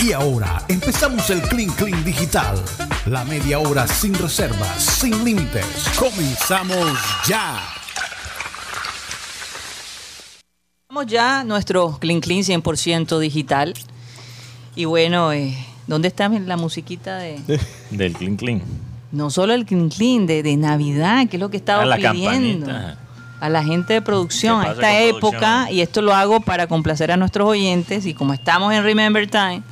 Y ahora empezamos el Clean Clean Digital. La media hora sin reservas, sin límites. Comenzamos ya. Vamos ya nuestro Clean Clean 100% digital. Y bueno, eh, ¿dónde está la musiquita de...? Del Clean Clean. No solo el Clean Clean, de, de Navidad, que es lo que estaba la pidiendo. campanita. A la gente de producción, ¿Qué a esta época, producción? y esto lo hago para complacer a nuestros oyentes, y como estamos en Remember Time,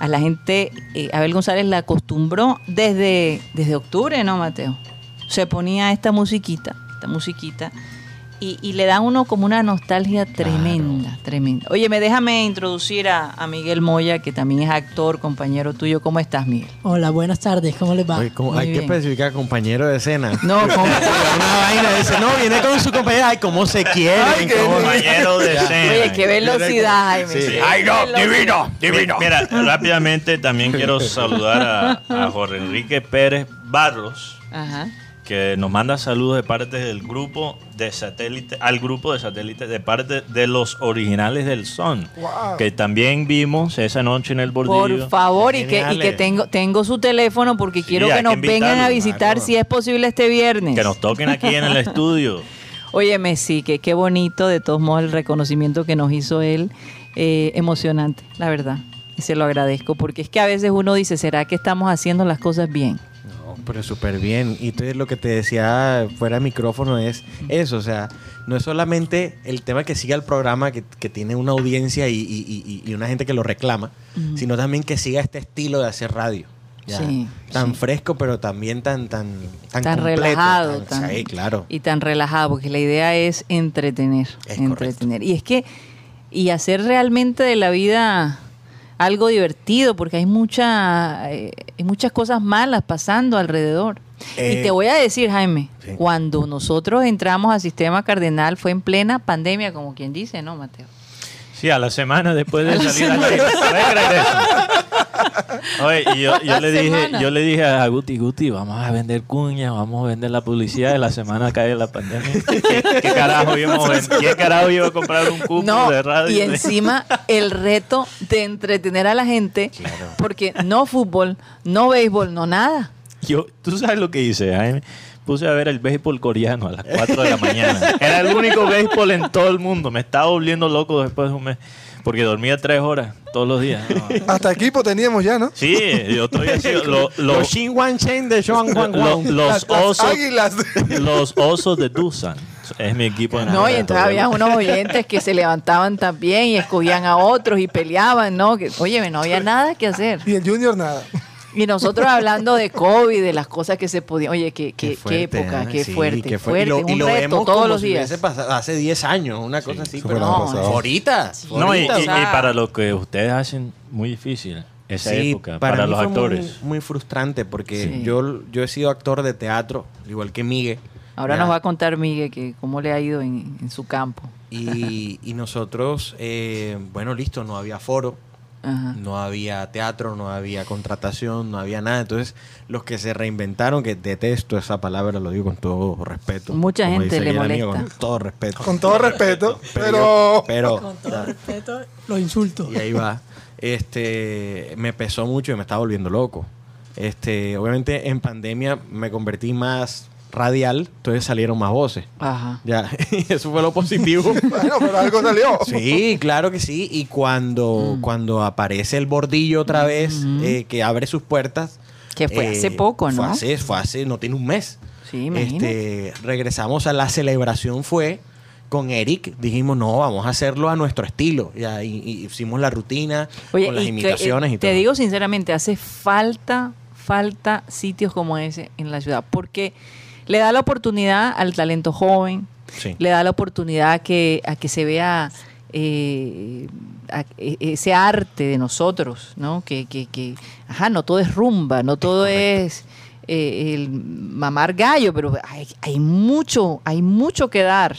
a la gente, eh, Abel González la acostumbró desde, desde octubre, ¿no, Mateo? Se ponía esta musiquita, esta musiquita, y, y le da a uno como una nostalgia tremenda, tremenda. Oye, me déjame introducir a, a Miguel Moya, que también es actor, compañero tuyo. ¿Cómo estás, Miguel? Hola, buenas tardes, ¿cómo les va? Oye, ¿cómo- Muy hay que especificar compañero de escena. No. Una vaina dice, no, viene con su compañera. Ay, cómo se quieren. cómo- Compañero de escena. Oye, qué velocidad, Jaime. Sí. Ay, no, velocidad. divino, Mira, rápidamente también quiero saludar a, a Jorge Enrique Pérez Barros, Ajá. Que nos manda saludos de parte del grupo de satélite, al grupo de satélite de parte de los originales del son, que también vimos esa noche en el bordillo. Por favor, y que, y que tengo, tengo su teléfono porque quiero que que nos vengan a visitar claro. si es posible este viernes. Que nos toquen aquí en el estudio. Óyeme, sí, que qué bonito, de todos modos, el reconocimiento que nos hizo él. eh, emocionante, la verdad. Y se lo agradezco, porque es que a veces uno dice, ¿será que estamos haciendo las cosas bien? Pero súper bien. Y entonces lo que te decía fuera de micrófono es eso. O sea, no es solamente el tema que siga el programa, que, que tiene una audiencia y, y- y- y una gente que lo reclama, sino también que siga este estilo de hacer radio. Ya, Sí, tan sí. fresco, pero también tan tan tan, tan completo, relajado. tan- tan- sí, claro. Y tan relajado, porque la idea es entretener. Es entretener. Y es que, y hacer realmente de la vida algo divertido, porque hay, mucha, eh, hay muchas cosas malas pasando alrededor. y Eh, te voy a decir, Jaime, sí. cuando nosotros entramos al sistema cardenal fue en plena pandemia, como quien dice, ¿no, Mateo? Sí, a la semana después de salir al aire. Oye, y yo, yo le dije, semana. yo le dije a Guti, Guti, vamos a vender cuñas, vamos a vender la publicidad de la semana cae la pandemia. ¿Qué, qué carajo íbamos a vender? ¿Qué carajo iba a comprar un cupo No, de radio? y encima el reto de entretener a la gente, porque no fútbol, no béisbol, no nada. Yo, ¿Tú sabes lo que hice, Jaime? Puse a ver el béisbol coreano a las 4 de la mañana. Era el único béisbol en todo el mundo. Me estaba volviendo loco después de un mes. Porque dormía tres horas todos los días. No. Hasta equipo teníamos ya, ¿no? Sí, yo estoy así. Lo, lo- Los Shin Wan Chen de Sean Wan lo- Wan. los Las- las osos. águilas. Los osos de Dusan. Es mi equipo. de No, y entonces había unos oyentes que se levantaban también y escogían a otros y peleaban, ¿no? Que, oye, no había nada que hacer. Y el Junior nada. Y nosotros hablando de COVID, de las cosas que se podían. Oye, qué, qué, qué fuerte, época, ¿eh? qué Sí, fuerte, qué fuerte. Y lo, y un lo reto vemos todos como los si días. hubiese pasado hace 10 años, una cosa así. Pero no, ahorita. No, y, ahorita, y- o sea, y para lo que ustedes hacen, muy difícil esa sí, época, para, mí los fue actores. Muy, muy frustrante porque Sí. yo, yo he sido actor de teatro, igual que Miguel. Ahora Ya. nos va a contar Miguel que cómo le ha ido en, en su campo. Y, y nosotros, eh, bueno, listo, no había foro, Ajá. no había teatro, no había contratación, no había nada. Entonces, los que se reinventaron, que detesto esa palabra, lo digo con todo respeto. Mucha como gente dice le el amigo, molesta. Con todo respeto. Con todo respeto, Pero, pero Con todo respeto, los insultos. y ahí va. Este, me pesó mucho y me estaba volviendo loco. Este, obviamente en pandemia me convertí más radial, entonces salieron más voces. Ajá. Ya, y eso fue lo positivo. Bueno, pero algo salió. Sí, claro que sí. Y cuando, Mm. cuando aparece el bordillo otra vez, eh, que abre sus puertas. Que fue hace poco, Fue ¿no? hace, fue hace, no tiene un mes. Sí, imagínate. Este, regresamos a la celebración, fue con Eric. Dijimos, no, vamos a hacerlo a nuestro estilo. Ya, y, y hicimos la rutina Oye, con las y que, imitaciones eh, y te todo. digo sinceramente, hace falta, falta sitios como ese en la ciudad, porque le da la oportunidad al talento joven, Sí. le da la oportunidad a que, a que se vea eh, a- e- ese arte de nosotros, ¿no? Que, que, que, ajá, no todo es rumba, no todo es eh, el mamar gallo, pero hay, hay mucho, hay mucho que dar.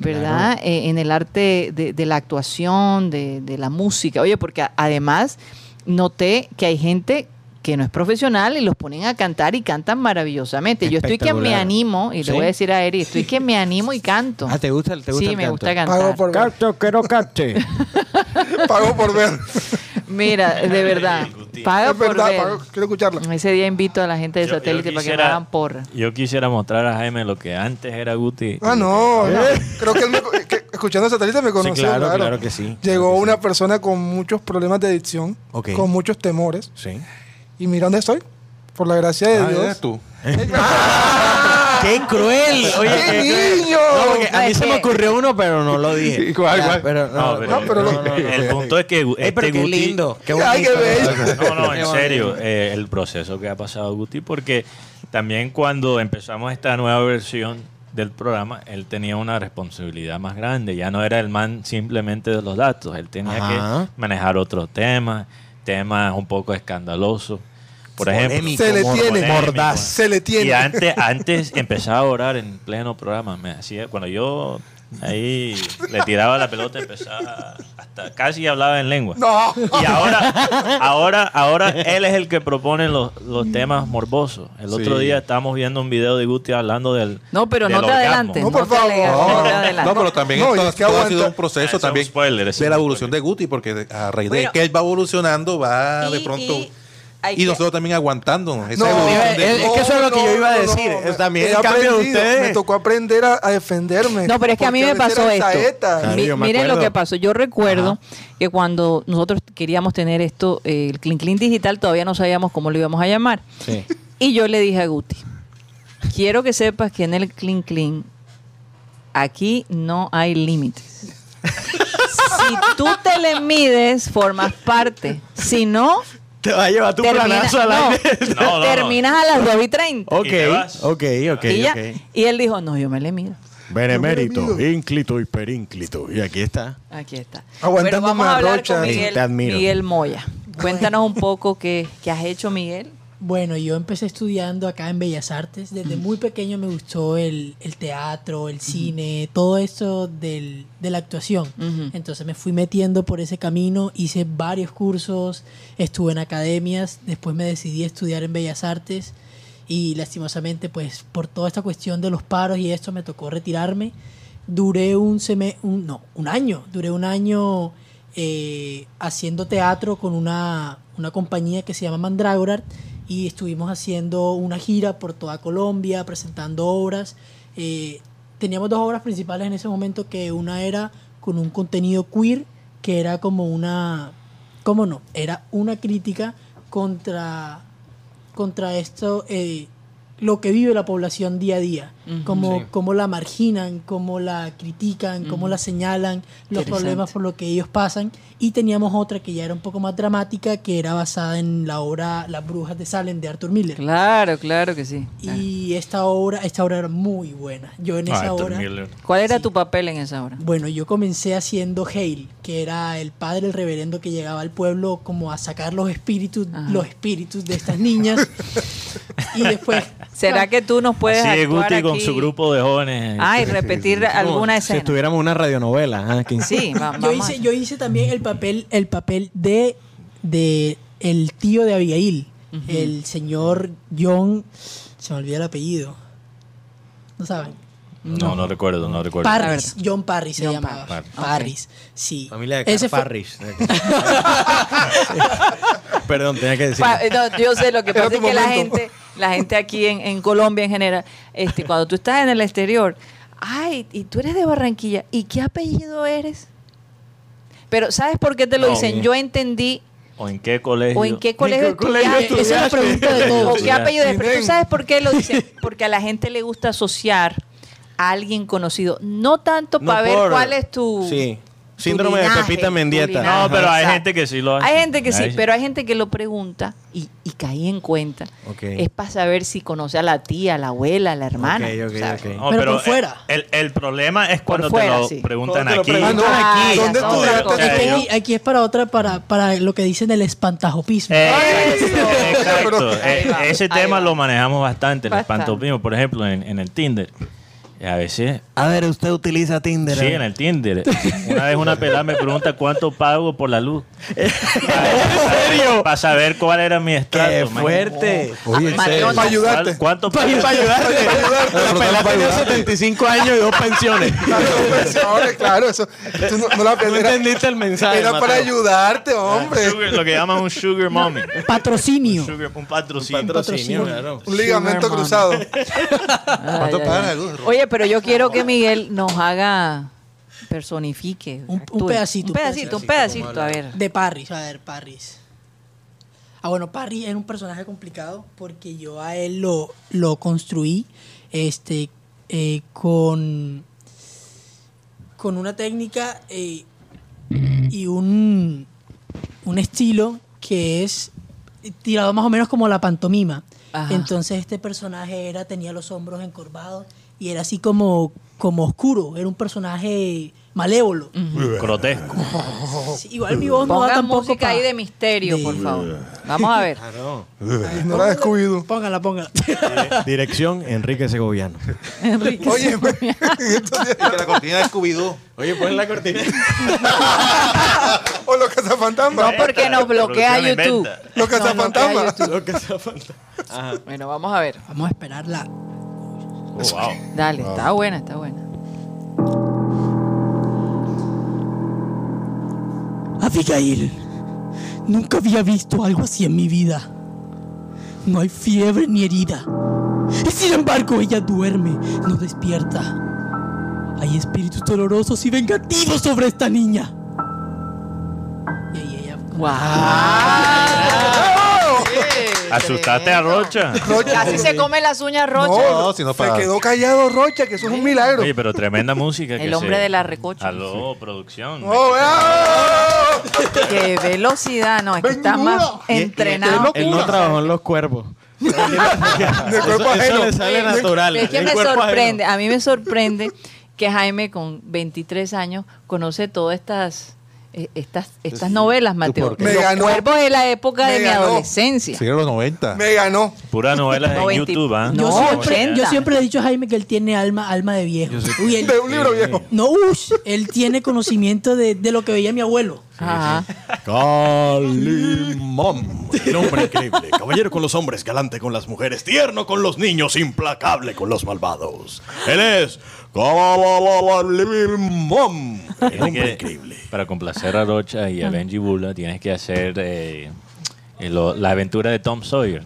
¿Verdad? Eh, en el arte de, de la actuación, de, de la música. Oye, porque además noté que hay gente que no es profesional y los ponen a cantar y cantan maravillosamente. Yo estoy que me animo, y ¿Sí? le voy a decir a Eri, estoy que me animo y canto. Ah, ¿te gusta, el- te gusta sí, el me canto? gusta cantar. Pago por ver. Canto, quiero cante. Pago por ver. Mira, de verdad, paga Es por verdad, ver. pago, quiero escucharla. Ese día invito a la gente de Yo- yo satélite para que me hagan porra. Yo quisiera mostrar a Jaime lo que antes era Guti. Ah, no, no. Creo que él me, que- escuchando satélite me conoció. claro, claro que sí. Llegó Claro que una persona con muchos problemas de adicción, con muchos temores. Sí. Y mira dónde estoy. Por la gracia de Ah, Dios. eres tú. ¡Qué cruel! Oye, ¡Qué qué- niño! No, porque a mí se me ¿Qué? ocurrió uno, pero no lo dije. ¿Cuál, cuál? Pero, no, No, pero, No, pero lo- el punto es que Ey, este pero qué Guti- lindo. Qué Ay, qué bonito. bello. No, no, Qué en serio, eh, el proceso que ha pasado Guti, porque también cuando empezamos esta nueva versión del programa, él tenía una responsabilidad más grande, ya no era el man simplemente de los datos, él tenía Ajá. que manejar otros temas, temas un poco escandalosos. Por ejemplo, Polémico, Se le tiene. Mordaz. Se le tiene. y antes, antes empezaba a orar en pleno programa. Me hacía, cuando yo ahí le tiraba la pelota, empezaba hasta casi hablaba en lengua. No. Y ahora, ahora, ahora él es el que propone los, los temas morbosos. El otro día estábamos viendo un video de Guti hablando del. No, pero del no te orgasmo. adelantes. No, por favor. alegas, no pero también No, esto, es que todo ha sido un Ah, proceso un también spoiler, de la evolución spoiler. de Guti, porque a raíz Bueno. de que él va evolucionando, va Y- de pronto. y hay Y, que- nosotros también aguantándonos. Esa No, es- de- es que eso es lo que yo iba a decir. me- También de. Me tocó aprender a, a defenderme. No, pero es que a mí me pasó esto. saetas. Claro, Mi- yo me miren lo que pasó. Yo recuerdo Ajá. que cuando nosotros queríamos tener esto, eh, el Clean Clean Digital, todavía no sabíamos cómo lo íbamos a llamar. Sí. Y yo le dije a Guti, quiero que sepas que en el Clean Clean aquí no hay límites. si tú te le mides, formas parte. Si no, Te va a llevar tu termina- planazo al no, aire. No, no, no. terminas a las 2 y 30. Ok, Y te vas. ok, ok, y, ya- ok. y él dijo, no, yo me le mido. Benemérito, ínclito y perínclito. Y aquí está. Aquí está. Aguantándome Bueno, vamos a a hablar Rocha. con Sí, Miguel, te admiro. Miguel Moya. Cuéntanos un poco qué, qué has hecho, Miguel. Bueno, yo empecé estudiando acá en Bellas Artes. Desde muy pequeño me gustó el, el teatro, el cine, todo eso del, de la actuación. Entonces me fui metiendo por ese camino, hice varios cursos, estuve en academias, después me decidí a estudiar en Bellas Artes y lastimosamente pues por toda esta cuestión de los paros y esto me tocó retirarme. Duré un, seme un no, un año, duré un año eh, haciendo teatro con una, una compañía que se llama Mandragorar y estuvimos haciendo una gira por toda Colombia, presentando obras. Eh, teníamos dos obras principales en ese momento, que una era con un contenido queer, que era como una, ¿cómo no? Era una crítica contra, contra esto, eh, lo que vive la población día a día, Cómo, Sí. cómo la marginan, cómo la critican, cómo Ujú. la señalan, los problemas por lo que ellos pasan. Y teníamos otra que ya era un poco más dramática, que era basada en la obra Las Brujas de Salem de Arthur Miller. Claro, claro que sí. Y esta obra, esta obra era muy buena. Yo en Ah, esa Héctor obra, Miller. ¿Cuál era Sí. tu papel en esa obra? bueno, yo comencé haciendo Hale, que era el padre, el reverendo que llegaba al pueblo como a sacar los espíritus, Ajá. los espíritus de estas niñas. y después, ¿Será que tú nos puedes Así actuar Guti con su grupo de jóvenes. Ah, y repetir alguna Si escena. estuviéramos en una radionovela. que- Sí, va- yo vamos a- hice, yo hice también el papel, el papel de, de el tío de Abigail, el señor John, se me olvida el apellido. ¿No saben? No, no recuerdo, no recuerdo. Parris, John Parris se John llamaba. Parris. Parris, sí. Familia de Ese fue- Carfarris. Perdón, tenía que decir. Pa- no, yo sé, lo que pasa es que la gente, la gente aquí en, en Colombia en general, este, cuando tú estás en el exterior, ay, y tú eres de Barranquilla, ¿y qué apellido eres? Pero ¿sabes por qué te lo No. dicen? Yo entendí ¿O en qué colegio? o en qué colegio colegio estudiaste. Esa es la pregunta de o todos. qué apellido es. Pero tú sabes por qué lo dicen. Porque a la gente le gusta asociar a alguien conocido. No tanto No para ver por- cuál es tu. Sí. Síndrome de Pepita Mendieta. linaje. No, pero hay Exacto. gente que sí lo hace. Hay gente que sí, pero hay gente que lo pregunta y, y caí en cuenta. Es para saber si conoce a la tía, a la abuela, a la hermana. Ok, ok, ¿sabes? ok. No, Pero por fuera. El, el problema es cuando fuera, te lo sí. preguntan Cuando te lo aquí. preguntan Ah, aquí. ¿Dónde estudiaste? Aquí, es para otra, para, para lo que dicen el espantajopismo. Eh. Exacto. Eh, va, Ese tema va. lo manejamos bastante, el Bastante. espantopismo, por ejemplo, en, en el Tinder. A veces, A ver, usted utiliza Tinder. sí, en el Tinder. Una vez una pelada me pregunta cuánto pago por la luz. ¿En serio? Para saber cuál era mi ¡Qué estatus. man. fuerte! Oye, Matrona. para ayudarte. ¿Cuál- ¿Cuánto Para ayudarte. La pelada tenía 75 años y dos pensiones. Ahora, claro, eso. Tú no, no la No era, entendiste el mensaje. era para Mateo. ayudarte, hombre. Sugar- lo que llaman un sugar mommy. Patrocinio. Sugar- un patrocinio. Patrocinio, claro. Un ligamento Sugar cruzado. Ay, ¿Cuánto ay, pagan ay. Oye, pero yo quiero que Miguel nos haga personifique. Un- pedacito, Un un pedacito, un pedacito, pedacito, a ver. De Parris, a ver, Parris. Ah, bueno, Parris es un personaje complicado porque yo a él lo, lo construí este, eh, con, con una técnica eh, y un, un estilo que es tirado más o menos como la pantomima. Entonces este personaje era, tenía los hombros encorvados y era así como, como oscuro, era un personaje malévolo. Grotesco. Sí, igual mi voz no da Pongan tampoco música pa- ahí de misterio, por favor. Vamos a ver. Claro. No la he Scooby-Doo. Póngala, póngala. Dirección, Enrique Segoviano. Enrique. Oye, en estos días- Y que la cortina de Scooby-Doo. Oye, pon la cortina. o los cazafantasmas. No, porque nos bloquea Producción YouTube. inventa. Los Nos bloquea cazafantasmas. YouTube. Lo que sea falta. Bueno, vamos a ver. Vamos a esperarla. Oh, wow. Dale, está buena, está buena. Abigail, nunca había visto algo así en mi vida. No hay fiebre ni herida. Y sin embargo ella duerme, no despierta. Hay espíritus dolorosos y vengativos sobre esta niña. Y ella... ¡Wow! Asustaste a Rocha. Casi se come las uñas Rocha. No, No, si no se para- quedó callado Rocha, que eso es un milagro. Oye, pero tremenda música. que El hombre se- de la recocha. Aló, producción. Qué velocidad, no, es que está más entrenado. Él no trabajó en los cuervos. De cuerpo Eso ajeno. le sale natural. Es que me ajeno. sorprende, a mí me sorprende que Jaime con 23 años conoce todas estas estas estas novelas, Mateo. Me Los ganó. cuervos de la época Me de mi adolescencia. Sí, en los 90. Me ganó. Pura novela en 90. YouTube, ¿ah? Yo, No, siempre, yo siempre le he dicho a Jaime que él tiene alma, alma de viejo. Uy, él- De un libro viejo. no, ush, él tiene conocimiento de, de lo que veía mi abuelo. Ajá. Calimón. El hombre increíble. Caballero con los hombres, galante con las mujeres, tierno con los niños, implacable con los malvados. Él es hombre que- increíble. Para complacer a Rocha y a Benji Bula tienes que hacer eh, eh, lo- la aventura de Tom Sawyer.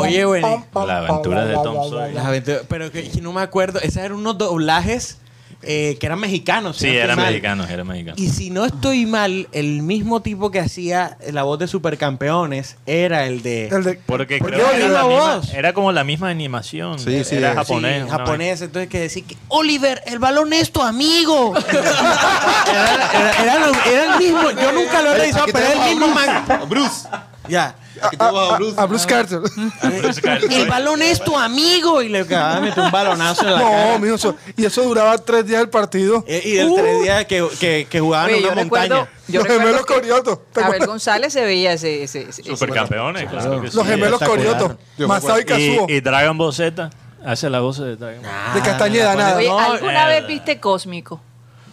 Oye, güey. La aventura de Tom Sawyer. Las aventuras- pero que, que no me acuerdo. Esos eran unos doblajes eh, que eran mexicanos. si Sí, no estoy eran mal. mexicanos, eran mexicanos. Y si no estoy mal, el mismo tipo que hacía la voz de Supercampeones era el de... El de- Porque ¿Por creo qué que era, la la misma- voz? era como la misma animación. Sí, sí, era japonés. Sí, una japonés, entonces que decir que Oliver, el balón es tu amigo. era, era- era lo- era el mismo, yo nunca lo he revisado, Aquí pero era el tenemos mismo a man. Bruce. Ya. Aquí tenemos a Bruce. A Bruce Carter. El balón es tu amigo. Y le acababa de meter un balonazo en la No, cara. mijo, eso- y eso duraba tres días el partido. Eh, Y el tres días que, que, que jugaban Oye, en una recuerdo, montaña. Los gemelos que Corioto. ¿Te Abel? González se veía ese, ese, ese- Supercampeones, claro que sí. Los gemelos espectacular. Corioto. Yo me Masao y Kazuo. Y, y Dragon Ball Z hace la voz de Dragon Ball. De Castañeda, nada. Oye, ¿alguna vez viste Cósmico?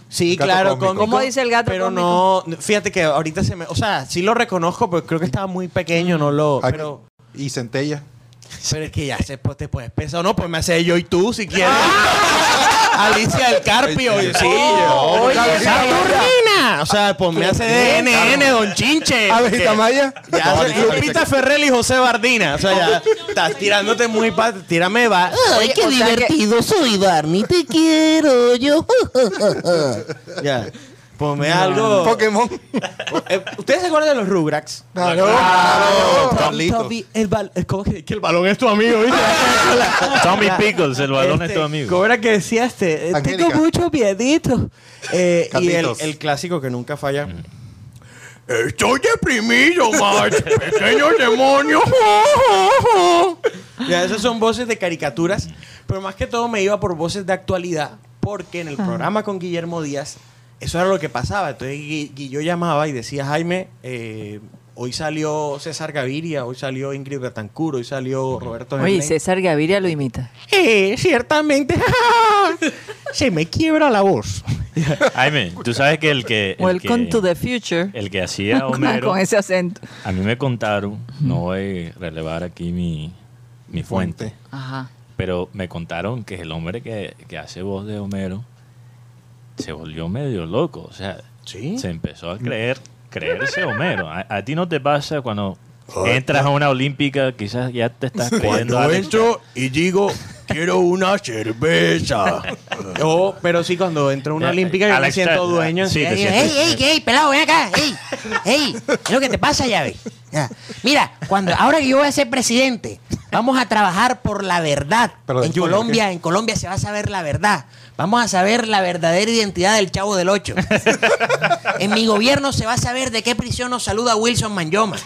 Sí, claro. cósmico. cómico, ¿Cómo dice el gato Pero no, fíjate que ahorita se me... O sea, sí lo reconozco, pero creo que estaba muy pequeño, no lo... Aquí- Pero, Y Centella. Pero es que ya se, pues, te puedes pensar, no, pues me hace yo y tú si quieres. Alicia del Carpio. Oye, sí, yo. oye, Saturnina. O sea, pues me hace de NN, Don Chinche. Abejita Maya. Ya No, hace Alicia- Lupita Ferrell y José Bardina. O sea, ya estás tirándote muy... Pa tírame, va. Oye, o sea que- soy, Barney. Te quiero yo. ya. Ponme algo. Pokémon. Eh, ¿Ustedes se acuerdan de los Rugrats? Claro. Carlitos. Toby, el eh, ¿Cómo que, que el balón es tu amigo? ¿viste? Tommy Pickles, el balón es Este, tu amigo. ¿Cómo era que decía este? Eh, Angélica. Tengo mucho miedito. Eh, y el, clásico que nunca falla. Estoy deprimido, Marge. Pequeño demonio. ya, esas son voces de caricaturas. Pero más que todo me iba por voces de actualidad. Porque en el programa con Guillermo Díaz, eso era lo que pasaba. Entonces Gui- Gui- yo llamaba y decía, Jaime, eh, hoy salió César Gaviria, hoy salió Ingrid Betancourt, hoy salió Roberto Oye, Germain. César Gaviria lo imita. Eh, ciertamente. Se me quiebra la voz. Jaime, tú sabes que el que. el Welcome que- to the future. El que hacía Homero. Con ese acento. A mí me contaron, no voy a relevar aquí mi, mi fuente, Ajá. pero me contaron que el hombre que, que hace voz de Homero se volvió medio loco. O sea, Sí. se empezó a creer, creerse Homero. A, a ti no te pasa cuando entras a una olímpica, quizás ya te estás creyendo Cuando entro y digo, quiero una cerveza. Yo, pero sí, cuando entro a una Eh, olímpica, yo me siento dueño. sí, sientes- ¡Ey, ey, ey, pelado, ven acá! ¡Ey! ¡Ey! ¿Qué es lo que te pasa, llave? Ya. Mira, cuando, ahora que yo voy a ser presidente, vamos a trabajar por la verdad. Pero en Junior, Colombia, en Colombia se va a saber la verdad. Vamos a saber la verdadera identidad del Chavo del Ocho. En mi gobierno se va a saber de qué prisión nos saluda Wilson Manyoma.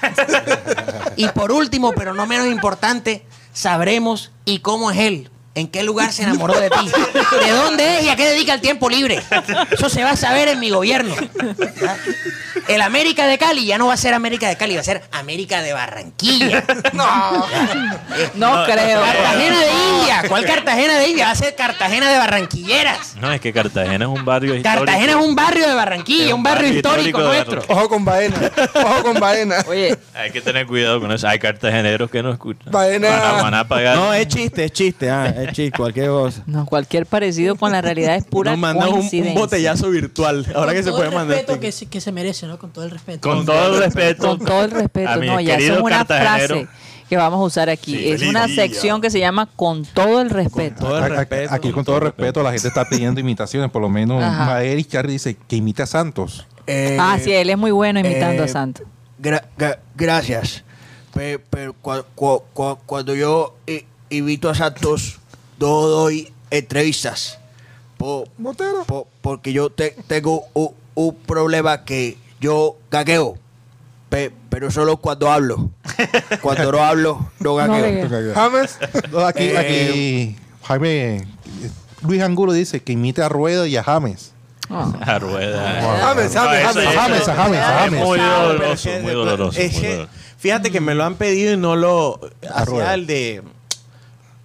Y por último, pero no menos importante, sabremos y cómo es él. ¿En qué lugar se enamoró de ti? ¿De dónde es y a qué dedica el tiempo libre? Eso se va a saber en mi gobierno. El América de Cali ya no va a ser América de Cali, va a ser América de Barranquilla. No. No creo. Cartagena de India. ¿Cuál Cartagena de India? Va a ser Cartagena de Barranquilleras. No, es que Cartagena es un barrio histórico. Cartagena es un barrio de Barranquilla, Es un barrio histórico nuestro. Ojo con Baena. Ojo con Baena. Oye, Hay que tener cuidado con eso. Hay cartageneros que no escuchan. Vaina. Van a, van a pagar. No, es chiste, es chiste. Ah, es chiste, cualquier cosa. no, cualquier parecido con la realidad es pura Nos mandan un, botellazo virtual. Ahora Con que se todo puede el mandar. respeto sticker. que se, que se merece, ¿no? Con todo el respeto. Con todo el respeto. Con todo el respeto, no, ya es una frase que vamos a usar aquí. Sí, es feliz una sección que se llama Con todo el respeto. todo el Aquí- respeto. Aquí con todo respeto la gente está pidiendo imitaciones, por lo menos. Maeri Charlie dice que imita a Santos. ah, sí, él es muy bueno imitando eh, a Santo. Gra- gra- gracias. Pe- Pero, cua- cua- cua- cuando yo invito a Santos, no doy entrevistas. Po- Botero. po- porque yo te- tengo un, problema que yo gagueo. Pe- pero solo cuando hablo. Cuando no hablo, no gagueo. James. No, aquí, Eh, aquí Jaime, Luis Angulo dice que imita a Rueda y a James. Ah. A rueda. James, James, No, James, eso- James, eso- James, es James. Muy doloroso, muy doloroso. es que, fíjate que me lo han pedido y no lo hacía Rueda. el de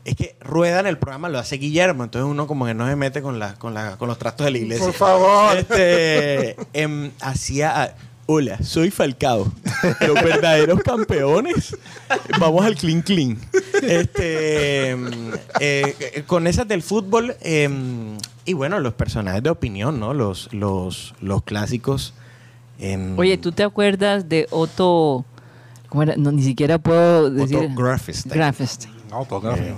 es que rueda en el programa lo hace Guillermo, entonces uno como que no se mete con la, con la, con los trastos de la iglesia. Por favor. Este em, hacía ah, Hola, soy Falcao. Los verdaderos campeones. Vamos al clean clean. Este, em, eh, eh, con esas del fútbol em, y bueno, los personajes de opinión, ¿no? Los, los, los clásicos. em, Oye, ¿tú te acuerdas de Otto? ¿Cómo era? No, ni siquiera puedo decir. Otto Grafestein. Grafestein. Otto Grafestein.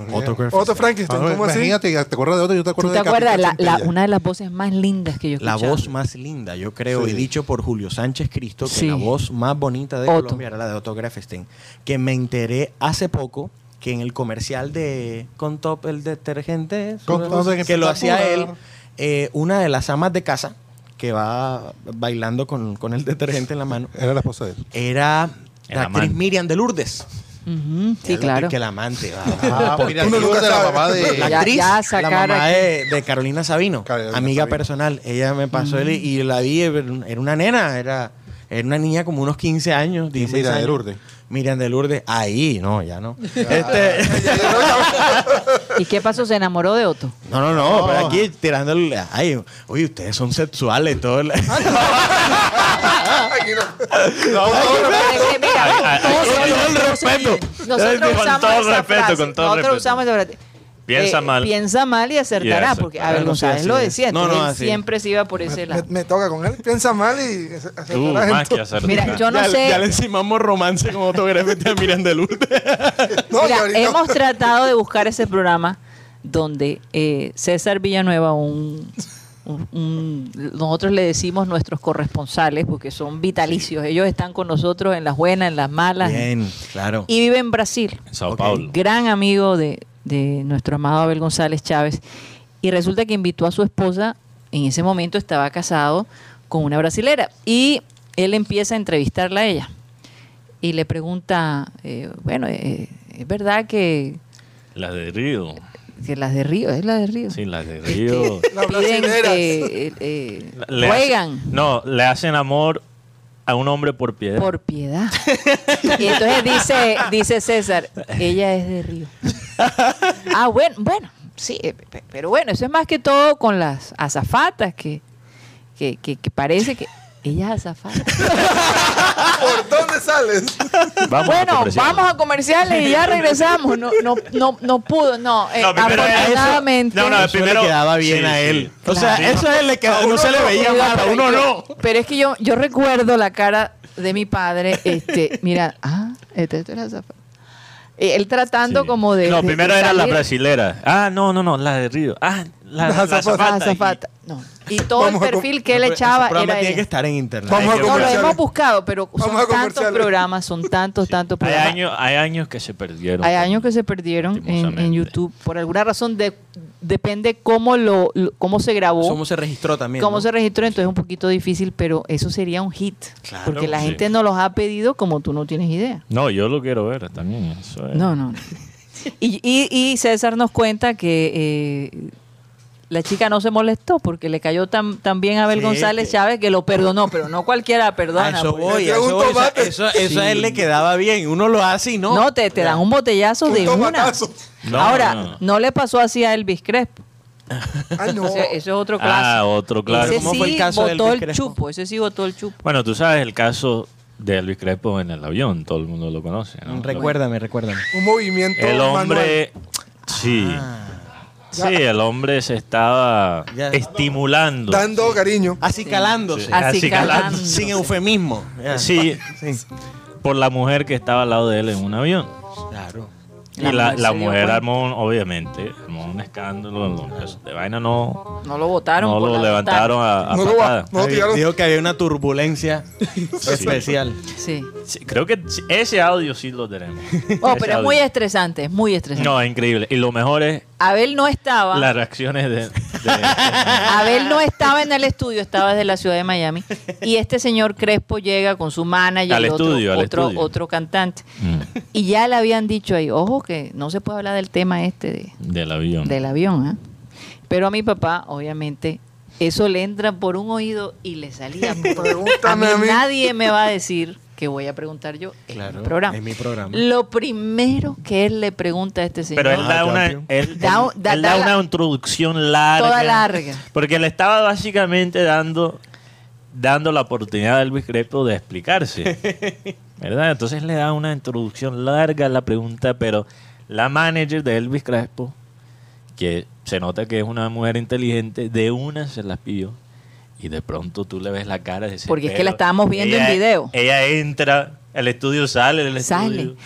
Otro Frankenstein, ¿cómo así? Imagínate, ¿te acuerdas de otro? Yo te ¿Tú acuerdo te de acuerdas? La, Capitán la- Centella. una de las voces más lindas que yo he La voz más linda, yo creo, Sí. y dicho por Julio Sánchez Cristo, que Sí. la voz más bonita de Otto. Colombia era la de Otto Grafestein. Que me enteré hace poco que en el comercial de Con Top el detergente, Con que lo hacía él, eh, una de las amas de casa que va bailando con, con el detergente en la mano, Era la esposa de él. era la actriz. Miriam de Lourdes. Sí, claro. Que la amante. Ah, mira, el nunca de la mamá de... La Ya- actriz, ya la sacar mamá aquí. de, de Carolina Sabino, Carolina amiga Sabino. personal. Ella me pasó y- y la vi, era una nena, era, era una niña como unos 15 años, 16 Miriam de años. Lourdes. Miriam de Lourdes, ahí, no, ya no. Este, ¿Y qué pasó? ¿Se enamoró de Otto? no, no, no, pero aquí tirándole, ay, oye, ustedes son sexuales, todo. el- Aquí no. El nosotros- respeto. Nosotros Con usamos todo el esa respeto, frase. con todo el Nosotros respeto. usamos esa frase. Piensa Eh, mal. Piensa mal y acertará, Y porque acertará. Abel No, González lo decía. No, no, siempre se iba por ese Me, lado. me toca con él. Piensa mal y Tú, acertarás en más que hacer. Mira, yo no ya, sé. ya le encimamos romance con autografía a Miriam de Lourdes. No, Mira, hemos tratado de buscar ese programa donde eh, César Villanueva, un, un- un- nosotros le decimos nuestros corresponsales porque son vitalicios. Ellos están con nosotros en las buenas, en las malas. Bien, claro. Y vive en Brasil. En Sao. Paulo. Gran amigo de, de nuestro amado Abel González Chávez. Y resulta que invitó a su esposa, en ese momento estaba casado con una brasilera. Y él empieza a entrevistarla a ella. Y le pregunta, eh, bueno, eh, es verdad que, Las de Río. Que las de Río, es la de Río. Sí, las de Río. Las Piden, brasileras. eh, eh, eh, Le hacen- no, le hacen amor a un hombre por piedad. Por piedad. y entonces dice, dice César, ella es de Río. ah, bueno, bueno, sí, pe- pero bueno, eso es más que todo con las azafatas que, que, que, que parece que ella es azafata. ¿Por dónde sales? Vamos bueno, vamos a comerciales y ya regresamos. No, no, no, no pudo, no. eh, No, primero era eso. afortunadamente. No, no, Eso primero- le quedaba bien Sí, a sí. él. O sea, Sí. eso a él le quedaba, no se le veía mal, a uno no. Pero es que yo, yo recuerdo la cara de mi padre, este, mira, ah, este, este era azafata. Eh, Él tratando Sí. como de. No, de- primero de era la brasilera. Ah, no, no, no, la de Río. Ah, la, La la azafata. No. Y todo Vamos el perfil que él echaba era tiene que estar en internet. Vamos No, lo hemos buscado, pero son Vamos tantos programas, son tantos, tantos Hay programas. años, hay años que se perdieron. Hay años que se perdieron en, en. YouTube. Por alguna razón, de- depende cómo, lo, lo- cómo se grabó. ¿Cómo se registró también? cómo no? se registró, entonces es un poquito difícil, pero eso sería un hit. Claro, porque la sí. gente nos los ha pedido como tú no tienes idea. No, yo lo quiero ver también. Eso es. No, no. no. Y, y- y César nos cuenta que eh, la chica no se molestó porque le cayó tan, tan bien a Abel Sí, González que- Chávez que lo perdonó, pero no cualquiera A perdona. eso pues. voy, a eso voy. Eso, a él le quedaba bien. Uno lo hace y no. No, te, te dan un botellazo Un de una. No, Ahora, no. no. le pasó así a Elvis Crespo. Ah, no. Ese- eso es otro Ah, clásico. otro clásico. Ese ¿Cómo sí fue el caso de el Crespo? chupo, ese sí botó el chupo. Bueno, tú sabes el caso de Elvis Crespo en el avión. Todo el mundo lo conoce. ¿no? Recuérdame, recuérdame. Un movimiento El manual. hombre. Sí. Sí, el hombre se estaba Ya. estimulando. Dando cariño. Acicalándose. Sí. Así calando. Sin eufemismo. Ya. Sí, Sí. por la mujer que estaba al lado de él en un avión. Claro. Y La la, mujer la dio mujer cuenta. armó, un- obviamente, armó un escándalo. eso De vaina no, No lo votaron. no por lo la levantaron a, a No lo va- patada. no lo Había- tiraron. Dijo que había una turbulencia especial. Sí. Sí, creo que sí, ese audio sí lo tenemos. Oh, Ese pero es audio. muy estresante, es muy estresante. No, es increíble. Y lo mejor es Abel no estaba. las reacciones de... de- Abel no estaba en el estudio, estaba desde la ciudad de Miami. Y este señor Crespo llega con su manager Al y otro, estudio, al otro, estudio. otro cantante. Mm, Y ya le habían dicho ahí, ojo que no se puede hablar del tema este de- del avión. del avión. ¿ah? Pero a mi papá, obviamente, eso le entra por un oído y le salía. por- a Pregúntame mí a mí. nadie me va a decir que voy a preguntar yo en Claro, mi programa. en mi programa. Lo primero que él le pregunta a este señor. Pero él da Ah, una, él, Da- da- él da da la- una introducción larga. Toda larga. Porque le estaba básicamente dando, dando la oportunidad a Elvis Crespo de explicarse. ¿Verdad? Entonces le da una introducción larga a la pregunta, pero la manager de Elvis Crespo, que se nota que es una mujer inteligente, de una se las pidió. Y de pronto tú le ves la cara de ese Porque es que la estábamos viendo en video. Ella entra, el estudio sale del Sale. estudio.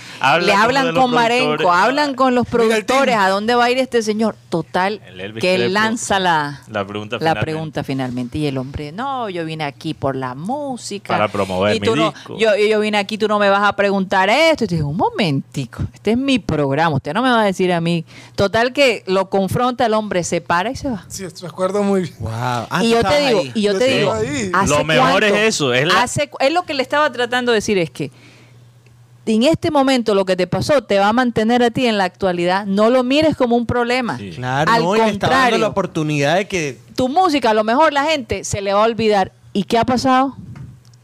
Le hablan con Marenco, hablan con los el productores. ¿a dónde va a ir este señor? Total, El que él lanza la, La pregunta la finalmente. pregunta finalmente. Y el hombre, no, yo vine aquí por la música. Para promover y mi tú no- disco. yo, yo vine aquí, tú no me vas a preguntar esto. Y te digo, un momentico, este es mi programa, usted no me va a decir a mí. Total que lo confronta el hombre, se para y se va. Sí, recuerdo muy bien. Wow. Ah, y yo te digo, y yo te digo, ahí. ¿hace Lo mejor cuánto? es eso, es la- Hace cu- es lo que le estaba tratando de decir, es que en este momento lo que te pasó te va a mantener a ti en la actualidad. No lo mires como un problema. Sí. Claro, Al no, y le estaba dando contrario. la oportunidad de que. Tu música, a lo mejor la gente se le va a olvidar. ¿Y qué ha pasado?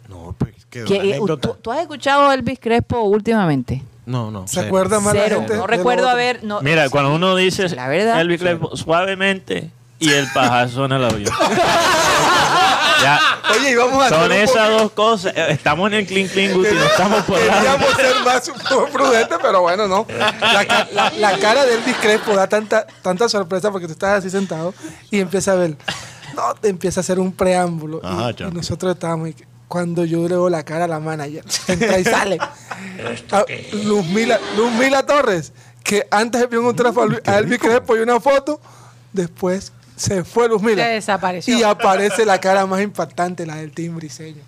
No, pues quedó Que, eh, anécdota. ¿tú, tú has escuchado a Elvis Crespo últimamente? No, no. ¿Se cero. acuerda más la Cero. gente? No recuerdo haber. No, Mira, cuando uno dice La verdad. Elvis Crespo suavemente y el pajazo en el avión. ya, Oye, y vamos a son esas dos cosas. Eh, Estamos en el Clean Clean Guti, no estamos por. Queríamos ser más prudentes, pero bueno, no. La, la- la cara de Elvis Crespo da tanta, tanta sorpresa porque tú estás así sentado y empieza a ver. No, te empieza a hacer un preámbulo. y- Ajá, y, chamo. nosotros estábamos. y cuando yo le veo la cara a la manager, entra y sale. A Luzmila, Luzmila Torres, que antes envió un Luis- a Elvis Crespo y una foto, después se fue Luzmila. Se desapareció. Y aparece la cara más impactante, la del Tim Briseño.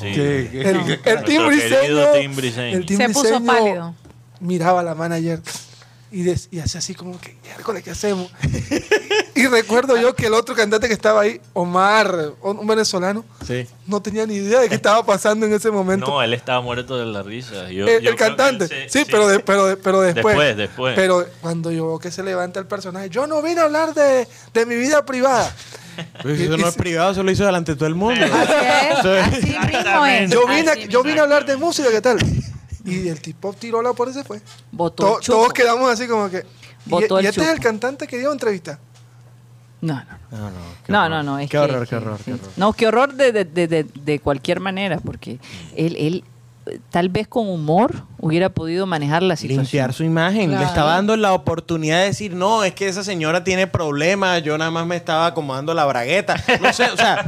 Sí. El, el Nuestro Tim querido Briseño. El Tim Se puso Briseño pálido. Miraba a la manager y, des- y hacía así como que, miércoles, ¿qué hacemos? y recuerdo yo que el otro cantante que estaba ahí, Omar, un venezolano, Sí. no tenía ni idea de qué estaba pasando en ese momento. No, él estaba muerto de la risa. Yo- el, yo el cantante, sí, Pero, de- pero, de- pero después. Después, después. Pero cuando yo veo que se levanta el personaje, yo no vine a hablar de, de mi vida privada. Pues eso no es privado, eso lo hizo delante de todo el mundo. Así es, así mismo es. Yo vine, Así a- yo vine a hablar de música, ¿qué tal? Y el tipo tiró la puerta y se fue. Botó To- el chupo. todos quedamos así como que. Y, Botó el y este es el cantante que dio entrevista. No, no. No, no, qué No, horror. no, no. Es Qué que- horror, qué que- horror, sí. qué horror. No, qué horror de, de, de, de- de cualquier manera, porque él, él tal vez con humor hubiera podido manejar la situación. Limpiar su imagen. Le estaba dando la oportunidad de decir, no, es que esa señora tiene problemas, yo nada más me estaba acomodando la bragueta. No sé, o sea.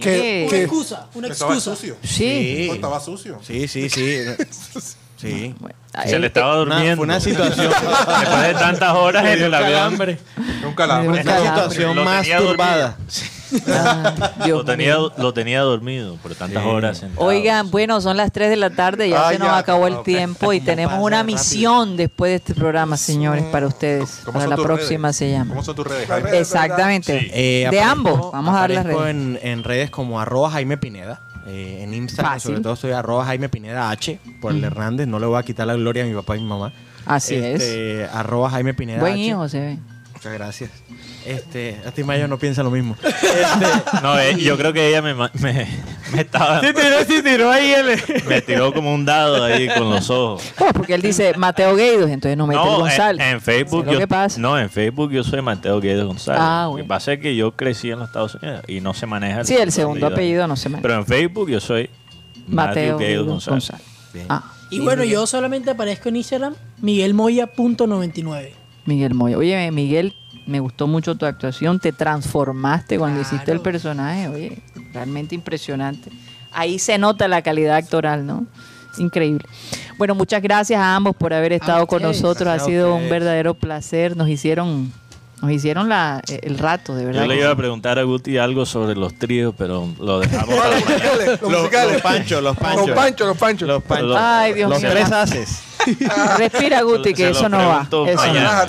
Que, Eh, Una que- excusa, una Estaba excusa. sucio. Sí. Estaba sucio. Sí, sí, sí. Sí. Bueno, Se le estaba Una- durmiendo. fue una situación. Después de tantas horas en el avión. Nunca la Me dio Una Calambre. situación Lo más turbada. Ah, Lo tenía, lo tenía dormido por tantas Sí. horas. sentado. Oigan, bueno, son las 3 de la tarde, ya Ay, se nos ya, acabó el tiempo y ¿Cómo tenemos una rápido? misión después de este programa, señores, para ustedes. ¿Cómo Para la tus próxima redes? se llama. ¿Cómo son tus redes, Jaime? Exactamente. Sí. Eh, de aparezco- ambos. Vamos a dar las redes. En, en redes como arroba Jaime Pineda. Eh, en Instagram, Fácil. sobre todo, soy arroba Jaime Pineda H por el Hernández. No le voy a quitar la gloria a mi papá y mi mamá. Así Este, Arroba Jaime Pineda Buen H. hijo se ve. Muchas gracias. Este, a ti Mayo no piensa lo mismo. Este, No, eh, yo creo que ella me, ma- me, me estaba. sí tiró, sí tiró ahí el... Me tiró como un dado ahí con los ojos. Oh, porque él dice Mateo Gueidos, entonces no mete el No, en, González. en Facebook es lo yo, que pasa. no, en Facebook yo soy Mateo Guedes González. Ah, Lo bueno. que pasa es que yo crecí en los Estados Unidos y no se maneja Sí, el segundo apellido no se maneja. Pero en Facebook yo soy Mateo Mateo Gueidos González. González. Bien. Ah, Y bueno, yo solamente aparezco en Instagram, miguelmoya.99. Miguel Moya. Oye, Miguel, me gustó mucho tu actuación. Te transformaste cuando Claro. hiciste el personaje. Oye, realmente impresionante. Ahí se nota la calidad actoral, ¿no? Increíble. Bueno, muchas gracias a ambos por haber estado con nosotros. Ha sido un verdadero placer. Nos hicieron, nos hicieron la, el rato, de verdad. Yo le iba a preguntar a Guti algo sobre los tríos, pero lo dejamos para los los Los, musicales. los panchos, los panchos. Los panchos, los panchos. Los panchos. Ay, Dios los tres haces. Respira, Guti, que eso no va. Eso no va.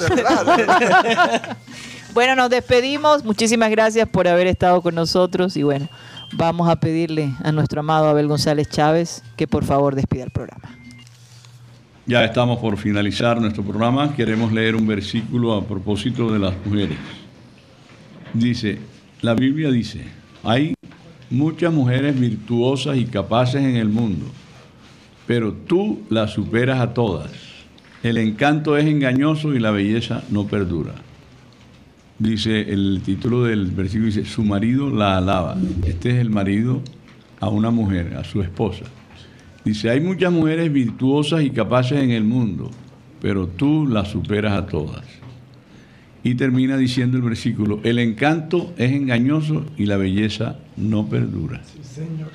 Bueno, nos despedimos. Muchísimas gracias por haber estado con nosotros. Y bueno, vamos a pedirle a nuestro amado Abel González Chávez que por favor despida el programa. Ya estamos por finalizar nuestro programa. Queremos leer un versículo a propósito de las mujeres. Dice, la Biblia dice, hay muchas mujeres virtuosas y capaces en el mundo, pero tú las superas a todas. El encanto es engañoso y la belleza no perdura. Dice el título del versículo, dice, su marido la alaba. Este es el marido a una mujer, a su esposa. Dice, hay muchas mujeres virtuosas y capaces en el mundo, pero tú las superas a todas. Y termina diciendo el versículo, el encanto es engañoso y la belleza no perdura. Señor.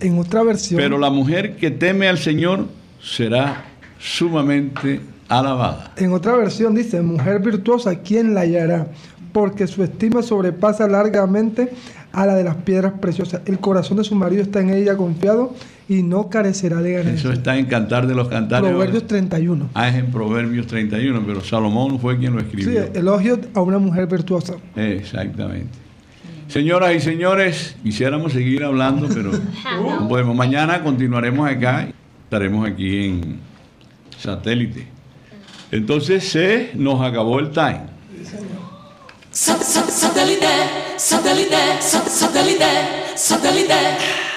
En otra versión. Pero la mujer que teme al Señor será sumamente alabada. En otra versión dice, mujer virtuosa, ¿quién la hallará? Porque su estima sobrepasa largamente a la de las piedras preciosas. El corazón de su marido está en ella confiado y no carecerá de Eso ganancia. está en Cantar de los Cantares. Proverbios 31. Ah, es en Proverbios 31, pero Salomón fue quien lo Sí, escribió. elogio a una mujer virtuosa. Exactamente. Señoras y señores, quisiéramos seguir hablando, pero no podemos. Mañana continuaremos acá, estaremos aquí en satélite. Entonces se nos acabó el time. Satellite, satellite, satellite, satellite.